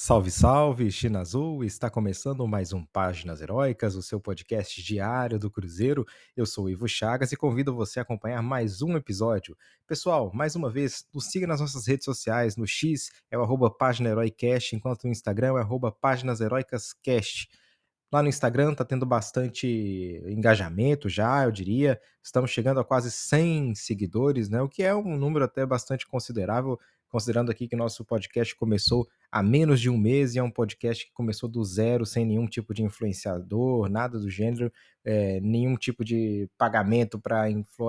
Salve, salve, China Azul! Está começando mais um Páginas Heróicas, o seu podcast diário do Cruzeiro. Eu sou Ivo Chagas e convido você a acompanhar mais um episódio. Pessoal, mais uma vez, nos siga nas nossas redes sociais. No X é o arroba Página enquanto no Instagram é o arroba Páginas. Lá no Instagram está tendo bastante engajamento já, eu diria. Estamos chegando a quase 100 seguidores, né? O que é um número até bastante considerável considerando aqui que nosso podcast começou há menos de um mês e é um podcast que começou do zero, sem nenhum tipo de influenciador, nada do gênero, é, nenhum tipo de pagamento para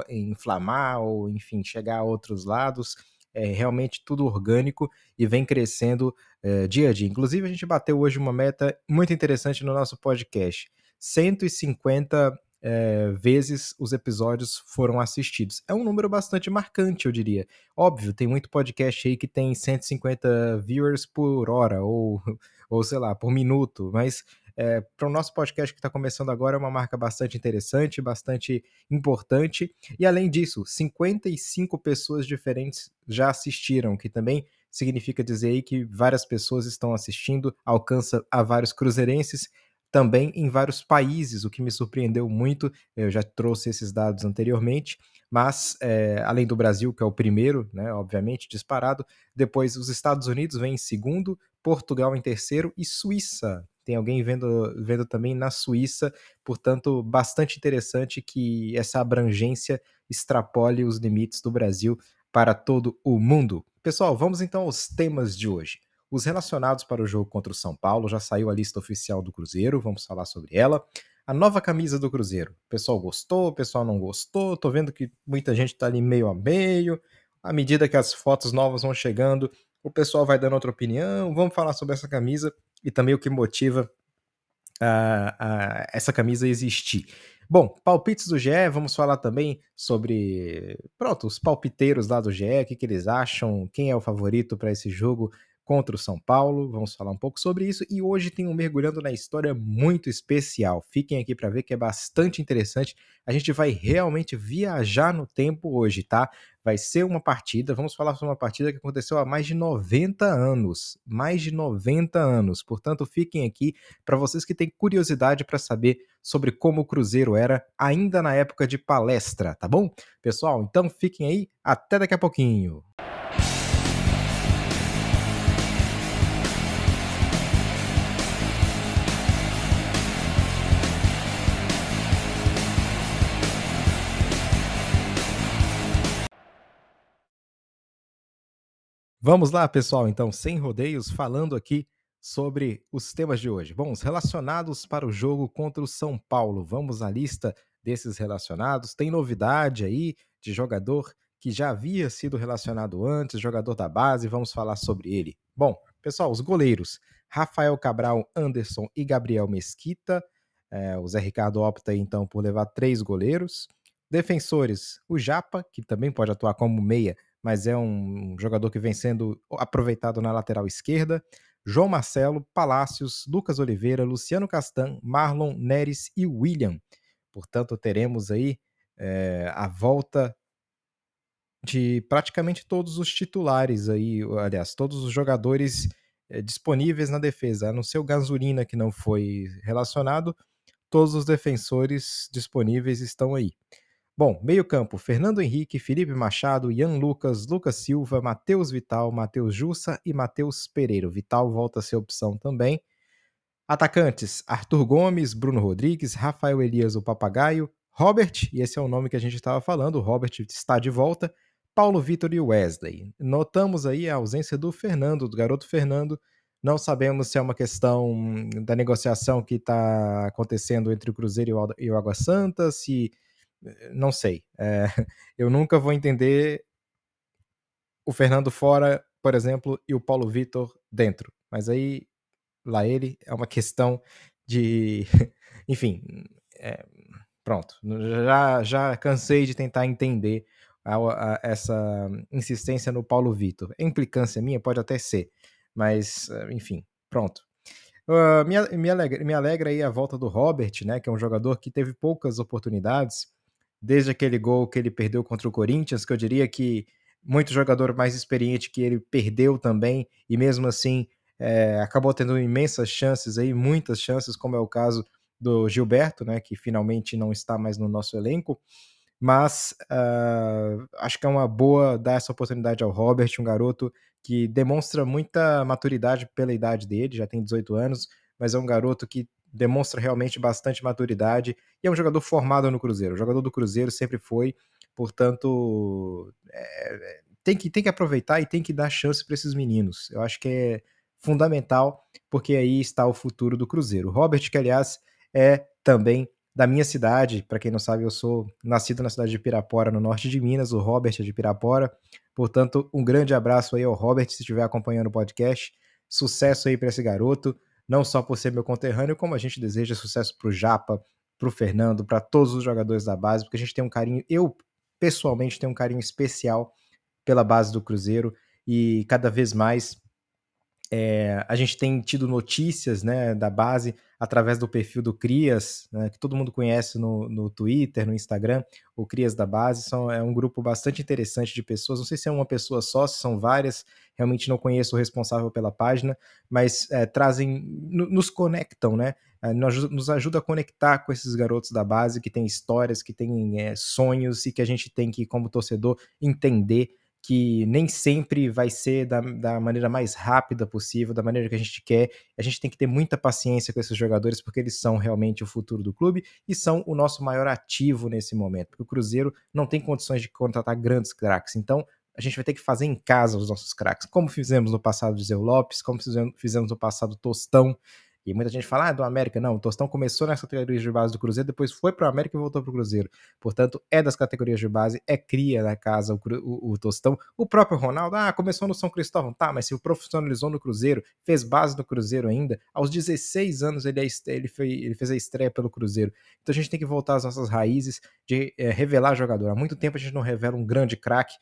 inflamar ou, enfim, chegar a outros lados. É realmente tudo orgânico e vem crescendo é, dia a dia. Inclusive, a gente bateu hoje uma meta muito interessante no nosso podcast. 150 é, vezes os episódios foram assistidos. É um número bastante marcante, eu diria. Óbvio, tem muito podcast aí que tem 150 viewers por hora, ou, ou sei lá, por minuto, mas é, para o nosso podcast que está começando agora é uma marca bastante interessante, bastante importante. E além disso, 55 pessoas diferentes já assistiram, que também significa dizer aí que várias pessoas estão assistindo, alcança a vários cruzeirenses também em vários países, o que me surpreendeu muito. Eu já trouxe esses dados anteriormente, mas é, além do Brasil, que é o primeiro, né, obviamente, disparado, depois os Estados Unidos vem em segundo, Portugal em terceiro e Suíça. Tem alguém vendo, vendo também na Suíça, portanto, bastante interessante que essa abrangência extrapole os limites do Brasil para todo o mundo. Pessoal, vamos então aos temas de hoje. Os relacionados para o jogo contra o São Paulo já saiu a lista oficial do Cruzeiro, vamos falar sobre ela. A nova camisa do Cruzeiro. O pessoal gostou, o pessoal não gostou. Tô vendo que muita gente tá ali meio a meio. À medida que as fotos novas vão chegando, o pessoal vai dando outra opinião. Vamos falar sobre essa camisa e também o que motiva uh, uh, essa camisa existir. Bom, palpites do GE, vamos falar também sobre, pronto, os palpiteiros lá do GE, o que, que eles acham, quem é o favorito para esse jogo contra o São Paulo. Vamos falar um pouco sobre isso. E hoje tem um mergulhando na história muito especial. Fiquem aqui para ver que é bastante interessante. A gente vai realmente viajar no tempo hoje, tá? Vai ser uma partida, vamos falar sobre uma partida que aconteceu há mais de 90 anos. Mais de 90 anos. Portanto, fiquem aqui para vocês que têm curiosidade para saber sobre como o Cruzeiro era ainda na época de palestra, tá bom? Pessoal, então fiquem aí. Até daqui a pouquinho. Vamos lá, pessoal, então, sem rodeios, falando aqui sobre os temas de hoje. Bom, os relacionados para o jogo contra o São Paulo. Vamos à lista desses relacionados. Tem novidade aí de jogador que já havia sido relacionado antes, jogador da base, vamos falar sobre ele. Bom, pessoal, os goleiros: Rafael Cabral, Anderson e Gabriel Mesquita. É, o Zé Ricardo opta então por levar três goleiros. Defensores: o Japa, que também pode atuar como meia, mas é um jogador que vem sendo aproveitado na lateral esquerda. João Marcelo, Palácios, Lucas Oliveira, Luciano Castan, Marlon, Neres e William. Portanto, teremos aí é, a volta de praticamente todos os titulares aí, aliás, todos os jogadores é, disponíveis na defesa, a não ser o Gasolina que não foi relacionado, todos os defensores disponíveis estão aí. Bom, meio-campo: Fernando Henrique, Felipe Machado, Ian Lucas, Lucas Silva, Matheus Vital, Matheus Jussa e Matheus Pereira. Vital volta a ser opção também. Atacantes: Arthur Gomes, Bruno Rodrigues, Rafael Elias, o Papagaio, Robert, e esse é o nome que a gente estava falando, Robert está de volta, Paulo Vitor e Wesley. Notamos aí a ausência do Fernando, do garoto Fernando. Não sabemos se é uma questão da negociação que está acontecendo entre o Cruzeiro e o Água Santa, se não sei. É, eu nunca vou entender o Fernando fora, por exemplo, e o Paulo Vitor dentro. Mas aí, lá ele, é uma questão de. Enfim, é, pronto. Já, já cansei de tentar entender a, a, essa insistência no Paulo Vitor. É implicância minha? Pode até ser. Mas, enfim, pronto. Uh, me, me, alegra, me alegra aí a volta do Robert, né, que é um jogador que teve poucas oportunidades, desde aquele gol que ele perdeu contra o Corinthians, que eu diria que muito jogador mais experiente que ele perdeu também, e mesmo assim é, acabou tendo imensas chances aí, muitas chances, como é o caso do Gilberto, né, que finalmente não está mais no nosso elenco, mas uh, acho que é uma boa dar essa oportunidade ao Robert, um garoto que demonstra muita maturidade pela idade dele, já tem 18 anos, mas é um garoto que demonstra realmente bastante maturidade e é um jogador formado no Cruzeiro. O jogador do Cruzeiro sempre foi, portanto, é, tem, que, tem que aproveitar e tem que dar chance para esses meninos. Eu acho que é fundamental, porque aí está o futuro do Cruzeiro. Robert, que aliás é também da minha cidade, para quem não sabe, eu sou nascido na cidade de Pirapora, no norte de Minas, o Robert é de Pirapora. Portanto, um grande abraço aí ao Robert, se estiver acompanhando o podcast. Sucesso aí para esse garoto não só por ser meu conterrâneo, como a gente deseja sucesso para o Japa, para o Fernando, para todos os jogadores da base, porque a gente tem um carinho, eu pessoalmente tenho um carinho especial pela base do Cruzeiro e cada vez mais é, a gente tem tido notícias né, da base através do perfil do Crias, né, que todo mundo conhece no, no Twitter, no Instagram, o Crias da Base. São, é um grupo bastante interessante de pessoas. Não sei se é uma pessoa só, se são várias, realmente não conheço o responsável pela página, mas é, trazem, nos conectam, né? É, nos, nos ajuda a conectar com esses garotos da base que têm histórias, que têm é, sonhos e que a gente tem que, como torcedor, entender que nem sempre vai ser da, da maneira mais rápida possível, da maneira que a gente quer. A gente tem que ter muita paciência com esses jogadores, porque eles são realmente o futuro do clube e são o nosso maior ativo nesse momento. Porque o Cruzeiro não tem condições de contratar grandes craques. Então, a gente vai ter que fazer em casa os nossos craques, como fizemos no passado de Zé Lopes, como fizemos no passado Tostão. E muita gente fala, ah, do América. Não, o Tostão começou nas categorias de base do Cruzeiro, depois foi para o América e voltou para o Cruzeiro. Portanto, é das categorias de base, é cria da casa o, o, o, Tostão. O próprio Ronaldo, ah, começou no São Cristóvão. Tá, mas se profissionalizou no Cruzeiro, fez base no Cruzeiro ainda, aos 16 anos ele, é, ele, foi, ele fez a estreia pelo Cruzeiro. Então a gente tem que voltar às nossas raízes de é, revelar jogador. Há muito tempo a gente não revela um grande craque,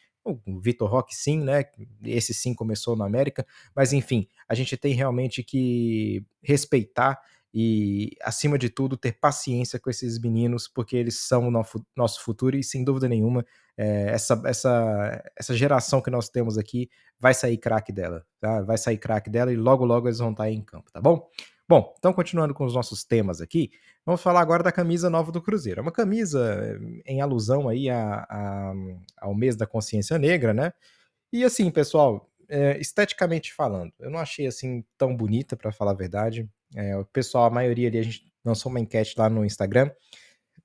o Vitor Roque, sim, né? Esse sim começou na América, mas enfim, a gente tem realmente que respeitar e, acima de tudo, ter paciência com esses meninos, porque eles são o nosso futuro e, sem dúvida nenhuma, é, essa, essa, essa geração que nós temos aqui vai sair craque dela, tá? Vai sair craque dela e logo, logo eles vão estar em campo, tá bom? Bom, então continuando com os nossos temas aqui, vamos falar agora da camisa nova do Cruzeiro. É uma camisa eh, em alusão aí a, a, ao mês da consciência negra, né? E assim, pessoal, é, esteticamente falando, eu não achei assim tão bonita, para falar a verdade. É, o pessoal, a maioria ali, a gente lançou uma enquete lá no Instagram.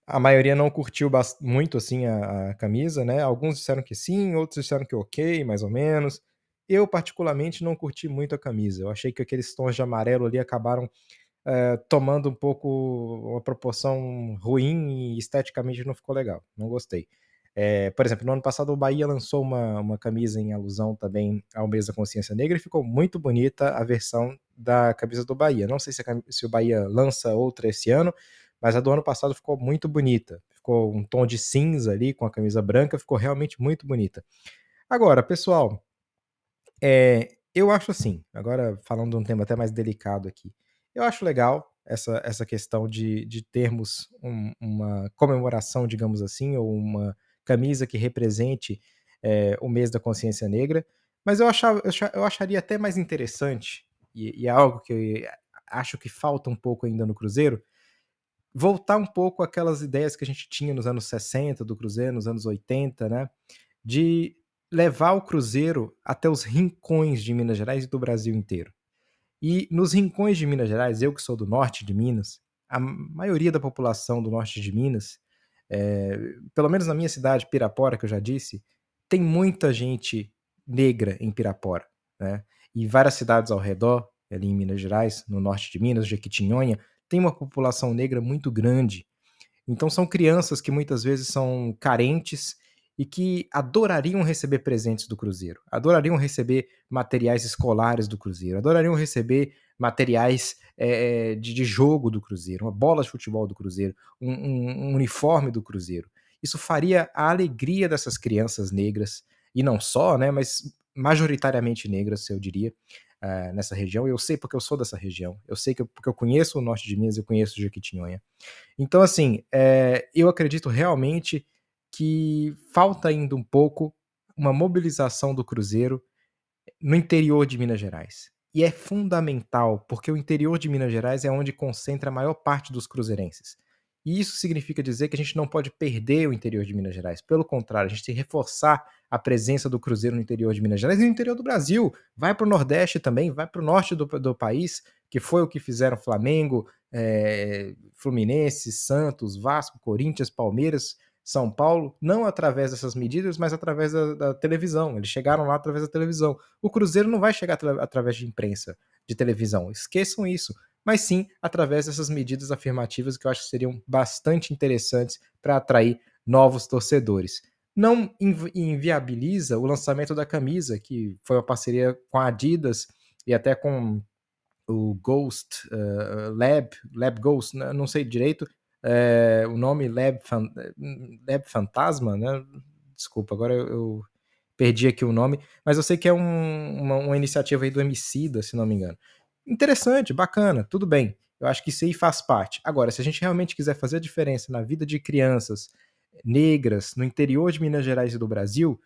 A maioria não curtiu muito assim a, a camisa, né? Alguns disseram que sim, outros disseram que ok, mais ou menos. Eu, particularmente, não curti muito a camisa. Eu achei que aqueles tons de amarelo ali acabaram é, tomando um pouco uma proporção ruim e esteticamente não ficou legal. Não gostei. É, por exemplo, no ano passado o Bahia lançou uma, uma camisa em alusão também ao mês da consciência negra e ficou muito bonita a versão da camisa do Bahia. Não sei se, a, se o Bahia lança outra esse ano, mas a do ano passado ficou muito bonita. Ficou um tom de cinza ali com a camisa branca, ficou realmente muito bonita. Agora, pessoal, é, eu acho assim, agora falando de um tema até mais delicado aqui, eu acho legal essa, essa questão de, de termos um, uma comemoração, digamos assim, ou uma camisa que represente é, o mês da consciência negra, mas eu, achava, eu acharia até mais interessante, e, e é algo que eu acho que falta um pouco ainda no Cruzeiro, voltar um pouco aquelas ideias que a gente tinha nos anos 60 do Cruzeiro, nos anos 80, né? De levar o Cruzeiro até os rincões de Minas Gerais e do Brasil inteiro. E nos rincões de Minas Gerais, eu que sou do norte de Minas, a maioria da população do norte de Minas, é, pelo menos na minha cidade, Pirapora, que eu já disse, tem muita gente negra em Pirapora, né? E várias cidades ao redor, ali em Minas Gerais, no norte de Minas, Jequitinhonha, tem uma população negra muito grande. Então são crianças que muitas vezes são carentes e que adorariam receber presentes do Cruzeiro, adorariam receber materiais escolares do Cruzeiro, adorariam receber materiais é, de, de, jogo do Cruzeiro, uma bola de futebol do Cruzeiro, um, um, um uniforme do Cruzeiro. Isso faria a alegria dessas crianças negras, e não só, né, mas majoritariamente negras, eu diria, uh, nessa região. Eu sei porque eu sou dessa região, eu sei que eu, porque eu conheço o norte de Minas, eu conheço o Jequitinhonha. Então, assim, é, eu acredito realmente que falta ainda um pouco uma mobilização do Cruzeiro no interior de Minas Gerais. e é fundamental, porque o interior de Minas Gerais é onde concentra a maior parte dos cruzeirenses. E isso significa dizer que a gente não pode perder o interior de Minas Gerais. Pelo contrário, a gente tem que reforçar a presença do Cruzeiro no interior de Minas Gerais e no interior do Brasil. Vai para o Nordeste também, vai para o norte do, do, país, que foi o que fizeram Flamengo, é, Fluminense, Santos, Vasco, Corinthians, Palmeiras, São Paulo, não através dessas medidas, mas através da, da televisão. Eles chegaram lá através da televisão. O Cruzeiro não vai chegar através de imprensa, de televisão. Esqueçam isso mas sim através dessas medidas afirmativas que eu acho que seriam bastante interessantes para atrair novos torcedores. Não inviabiliza o lançamento da camisa, que foi uma parceria com a Adidas e até com o Ghost uh, Lab, Lab Ghost, né? não sei direito é, o nome Lab, Fan, Lab Fantasma, né? Desculpa, agora eu, eu, perdi aqui o nome, mas eu sei que é um, uma, uma, iniciativa aí do Emicida, se não me engano interessante, bacana, tudo bem. Eu acho que isso aí faz parte. Agora, se a gente realmente quiser fazer a diferença na vida de crianças negras no interior de Minas Gerais e do Brasil,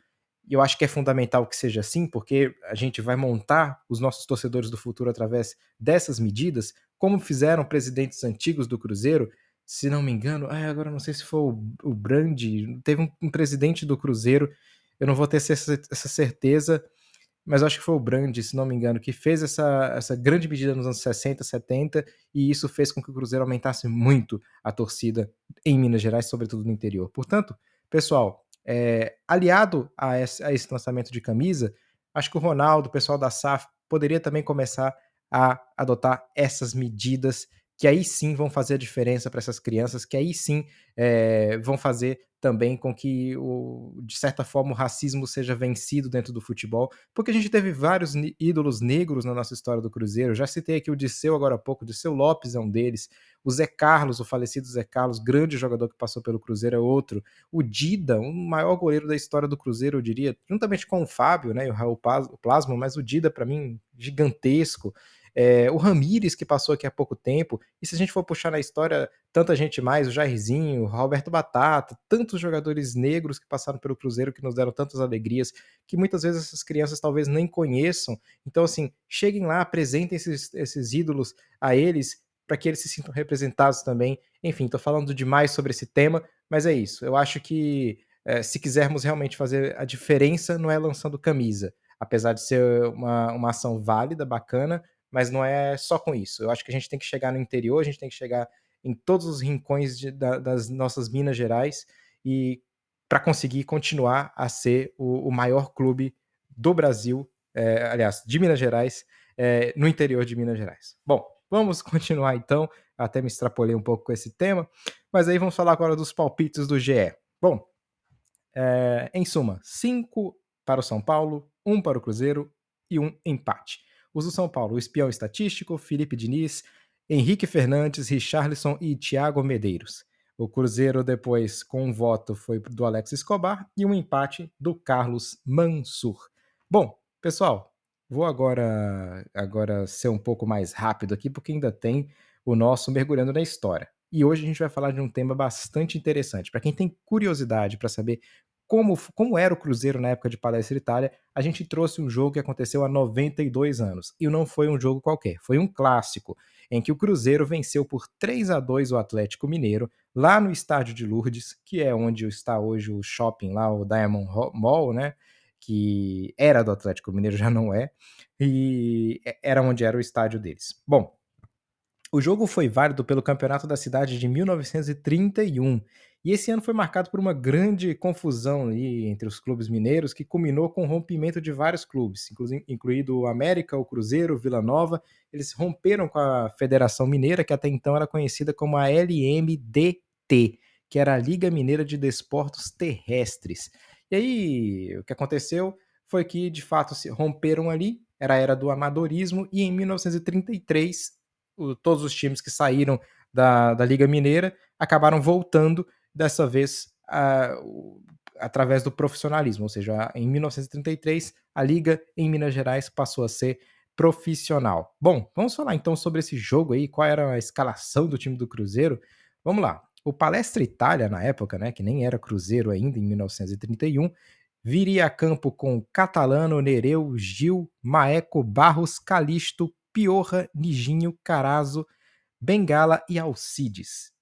eu acho que é fundamental que seja assim, porque a gente vai montar os nossos torcedores do futuro através dessas medidas, como fizeram presidentes antigos do Cruzeiro. Se não me engano, agora não sei se foi o, o Brandi, teve um, um, presidente do Cruzeiro, eu não vou ter essa, essa certeza, mas acho que foi o Brand, se não me engano, que fez essa, essa grande medida nos anos 60, 70, e isso fez com que o Cruzeiro aumentasse muito a torcida em Minas Gerais, sobretudo no interior. Portanto, pessoal, é, aliado a esse, a esse lançamento de camisa, acho que o Ronaldo, o pessoal da SAF, poderia também começar a adotar essas medidas que aí sim vão fazer a diferença para essas crianças, que aí sim é, vão fazer também com que, o, de certa forma, o racismo seja vencido dentro do futebol, porque a gente teve vários ídolos negros na nossa história do Cruzeiro. Já citei aqui o Disseu agora há pouco, o Disseu Lopes é um deles, o Zé Carlos, o falecido Zé Carlos, grande jogador que passou pelo Cruzeiro, é outro. O Dida, o maior goleiro da história do Cruzeiro, eu diria, juntamente com o Fábio, né, e o Raul Plasmo, mas o Dida, para mim, gigantesco. É, o Ramires, que passou aqui há pouco tempo, e se a gente for puxar na história, tanta gente mais, o Jairzinho, o Roberto Batata, tantos jogadores negros que passaram pelo Cruzeiro, que nos deram tantas alegrias, que muitas vezes essas crianças talvez nem conheçam. Então, assim, cheguem lá, apresentem esses, esses ídolos a eles, para que eles se sintam representados também. Enfim, estou falando demais sobre esse tema, mas é isso. Eu acho que é, se quisermos realmente fazer a diferença, não é lançando camisa. Apesar de ser uma, uma ação válida, bacana, mas não é só com isso. Eu acho que a gente tem que chegar no interior, a gente tem que chegar em todos os rincões de, da, das nossas Minas Gerais e para conseguir continuar a ser o, o, maior clube do Brasil, é, aliás, de Minas Gerais, é, no interior de Minas Gerais. Bom, vamos continuar então. Até me extrapolei um pouco com esse tema, mas aí vamos falar agora dos palpites do GE. Bom, é, em suma, cinco para o São Paulo, um para o Cruzeiro e um empate. Os do São Paulo, o espião estatístico, Felipe Diniz, Henrique Fernandes, Richarlison e Thiago Medeiros. O Cruzeiro depois, com um voto, foi do Alex Escobar e um empate do Carlos Mansur. Bom, pessoal, vou agora, agora ser um pouco mais rápido aqui, porque ainda tem o nosso Mergulhando na História. E hoje a gente vai falar de um tema bastante interessante. Para quem tem curiosidade para saber como, como era o Cruzeiro na época de Palestra Itália, a gente trouxe um jogo que aconteceu há 92 anos. E não foi um jogo qualquer, foi um clássico, em que o Cruzeiro venceu por 3 a 2 o Atlético Mineiro, lá no estádio de Lourdes, que é onde está hoje o shopping lá, o Diamond Mall, né? Que era do Atlético Mineiro, já não é, e era onde era o estádio deles. Bom, o jogo foi válido pelo Campeonato da Cidade de 1931 e esse ano foi marcado por uma grande confusão entre os clubes mineiros que culminou com o rompimento de vários clubes, incluído o América, o Cruzeiro, Vila Nova. Eles romperam com a Federação Mineira, que até então era conhecida como a LMDT, que era a Liga Mineira de Desportos Terrestres. E aí, o que aconteceu foi que, de fato, se romperam ali, era a era do amadorismo, e em 1933, o, todos os times que saíram da, da Liga Mineira acabaram voltando dessa vez através do profissionalismo, ou seja, em 1933 a liga em Minas Gerais passou a ser profissional. Bom, vamos falar então sobre esse jogo aí, qual era a escalação do time do Cruzeiro. Vamos lá. O Palestra Itália na época, né, que nem era Cruzeiro ainda em 1931, viria a campo com Catalano, Nereu, Gil, Maeco, Barros, Calixto, Piorra, Nijinho, Carazo, Bengala e Alcides.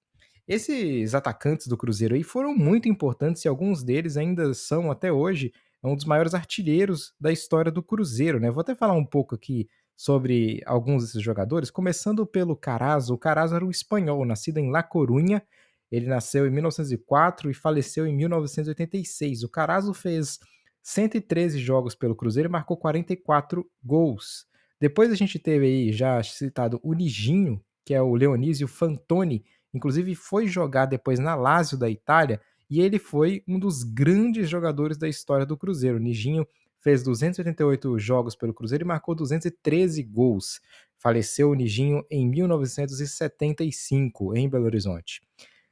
Esses atacantes do Cruzeiro aí foram muito importantes e alguns deles ainda são até hoje um dos maiores artilheiros da história do Cruzeiro, né? Vou até falar um pouco aqui sobre alguns desses jogadores, começando pelo Carazo. O Carazo era um espanhol, nascido em La Coruña. Ele nasceu em 1904 e faleceu em 1986. O Carazo fez 113 jogos pelo Cruzeiro e marcou 44 gols. Depois a gente teve aí já citado o Nijinho, que é o Leonísio Fantoni, inclusive foi jogar depois na Lazio da Itália e ele foi um dos grandes jogadores da história do Cruzeiro. O Nijinho fez 288 jogos pelo Cruzeiro e marcou 213 gols. Faleceu o Nijinho em 1975, em Belo Horizonte.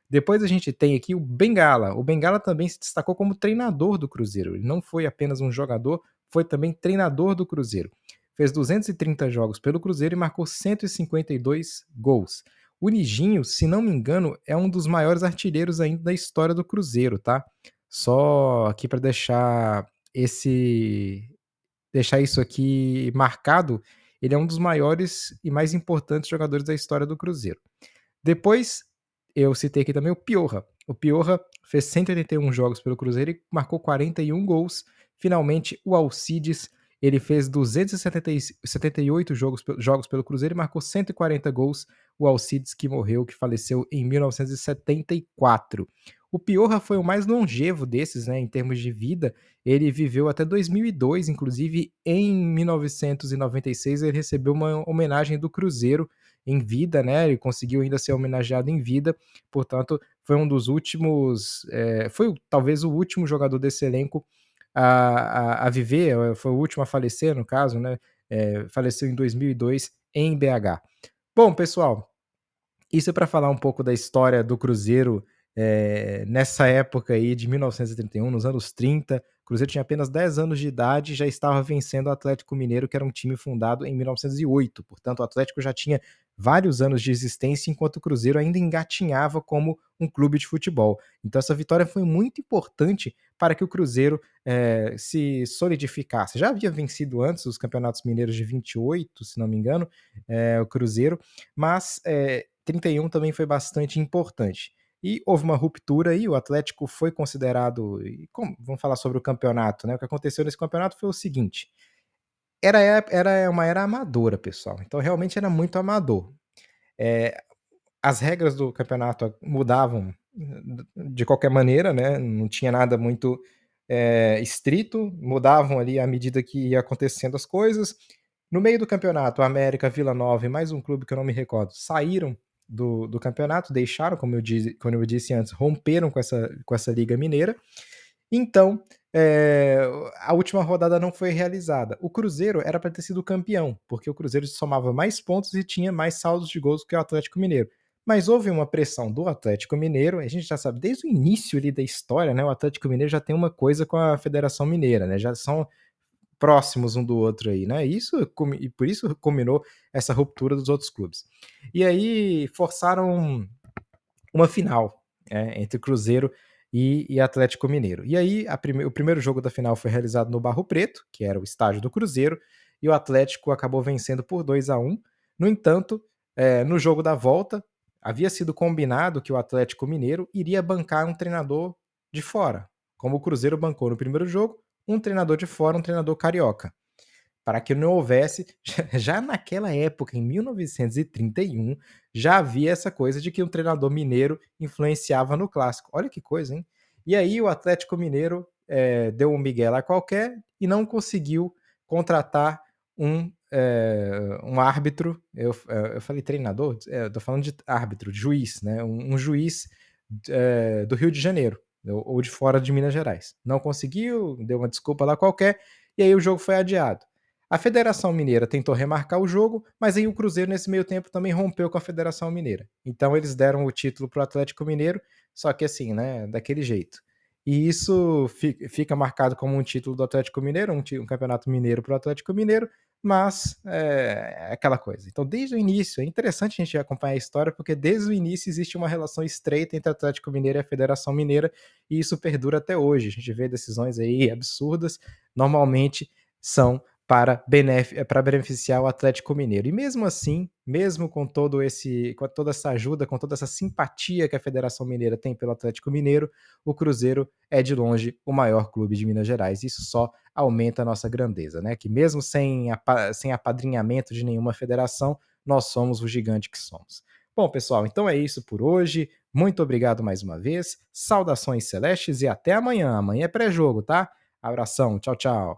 Depois a gente tem aqui o Bengala. O Bengala também se destacou como treinador do Cruzeiro. Ele não foi apenas um jogador, foi também treinador do Cruzeiro. Fez 230 jogos pelo Cruzeiro e marcou 152 gols. O Nijinho, se não me engano, é um dos maiores artilheiros ainda da história do Cruzeiro, tá? Só aqui para deixar esse deixar isso aqui marcado, ele é um dos maiores e mais importantes jogadores da história do Cruzeiro. Depois, eu citei aqui também o Piorra. O Piorra fez 181 jogos pelo Cruzeiro e marcou 41 gols. Finalmente, o Alcides ele fez 278 jogos, jogos pelo Cruzeiro e marcou 140 gols. O Alcides, que morreu, que faleceu em 1974. O Piorra foi o mais longevo desses, né, em termos de vida. Ele viveu até 2002, inclusive em 1996 ele recebeu uma homenagem do Cruzeiro em vida, né? Ele conseguiu ainda ser homenageado em vida, portanto, foi um dos últimos, é, foi talvez o último jogador desse elenco a, a, a, viver, eh, foi o último a falecer, no caso, né? É, faleceu em 2002 em BH. Bom, pessoal, isso é para falar um pouco da história do Cruzeiro é, nessa época aí de 1931, nos anos 30. O Cruzeiro tinha apenas 10 anos de idade e já estava vencendo o Atlético Mineiro, que era um time fundado em 1908. Portanto, o Atlético já tinha vários anos de existência, enquanto o Cruzeiro ainda engatinhava como um clube de futebol. Então, essa vitória foi muito importante para que o Cruzeiro é, se solidificasse. Já havia vencido antes os campeonatos mineiros de 28, se não me engano, é, o Cruzeiro, mas é, 31 também foi bastante importante. E houve uma ruptura aí, o Atlético foi considerado. Como, vamos falar sobre o campeonato, né? O que aconteceu nesse campeonato foi o seguinte: era, era uma era amadora, pessoal. Então realmente era muito amador. É, as regras do campeonato mudavam de qualquer maneira, né? Não tinha nada muito é, estrito, mudavam ali à medida que ia acontecendo as coisas. No meio do campeonato, América, Vila Nova e mais um clube que eu não me recordo saíram do, do campeonato, deixaram, como eu, disse, como eu disse antes, romperam com essa, com essa Liga Mineira. Então, é, a última rodada não foi realizada. O Cruzeiro era para ter sido campeão, porque o Cruzeiro somava mais pontos e tinha mais saldos de gols que o Atlético Mineiro. Mas houve uma pressão do Atlético Mineiro, a gente já sabe desde o início ali da história, né? O Atlético Mineiro já tem uma coisa com a Federação Mineira, né? Já são próximos um do outro aí, né? Isso e por isso combinou essa ruptura dos outros clubes. E aí forçaram uma final é, entre Cruzeiro e, e, Atlético Mineiro. E aí prime o primeiro jogo da final foi realizado no Barro Preto, que era o estádio do Cruzeiro, e o Atlético acabou vencendo por 2 a 1 No entanto, é, no jogo da volta, havia sido combinado que o Atlético Mineiro iria bancar um treinador de fora, como o Cruzeiro bancou no primeiro jogo, um treinador de fora, um treinador carioca. Para que não houvesse, já naquela época, em 1931, já havia essa coisa de que um treinador mineiro influenciava no clássico. Olha que coisa, hein? E aí o Atlético Mineiro é, deu um Miguel lá qualquer e não conseguiu contratar um, é, um árbitro. Eu, eu falei treinador? É, eu tô falando de árbitro, de juiz, né? Um, um juiz é, do Rio de Janeiro ou de fora de Minas Gerais. Não conseguiu, deu uma desculpa lá qualquer, e aí o jogo foi adiado. A Federação Mineira tentou remarcar o jogo, mas aí o Cruzeiro nesse meio tempo também rompeu com a Federação Mineira. Então eles deram o título para o Atlético Mineiro, só que assim, né, daquele jeito. E isso fica marcado como um título do Atlético Mineiro, um, um campeonato mineiro para o Atlético Mineiro, mas é, é, aquela coisa. Então, desde o início, é interessante a gente acompanhar a história, porque desde o início existe uma relação estreita entre o Atlético Mineiro e a Federação Mineira, e isso perdura até hoje. A gente vê decisões aí absurdas, normalmente são para, para beneficiar o Atlético Mineiro. E mesmo assim, mesmo com todo esse, com toda essa ajuda, com toda essa simpatia que a Federação Mineira tem pelo Atlético Mineiro, o Cruzeiro é de longe o maior clube de Minas Gerais. Isso só aumenta a nossa grandeza, né? Que mesmo sem, sem apadrinhamento de nenhuma federação, nós somos o gigante que somos. Bom, pessoal, então é isso por hoje. Muito obrigado mais uma vez. Saudações celestes e até amanhã. Amanhã é pré-jogo, tá? Abração. Tchau, tchau.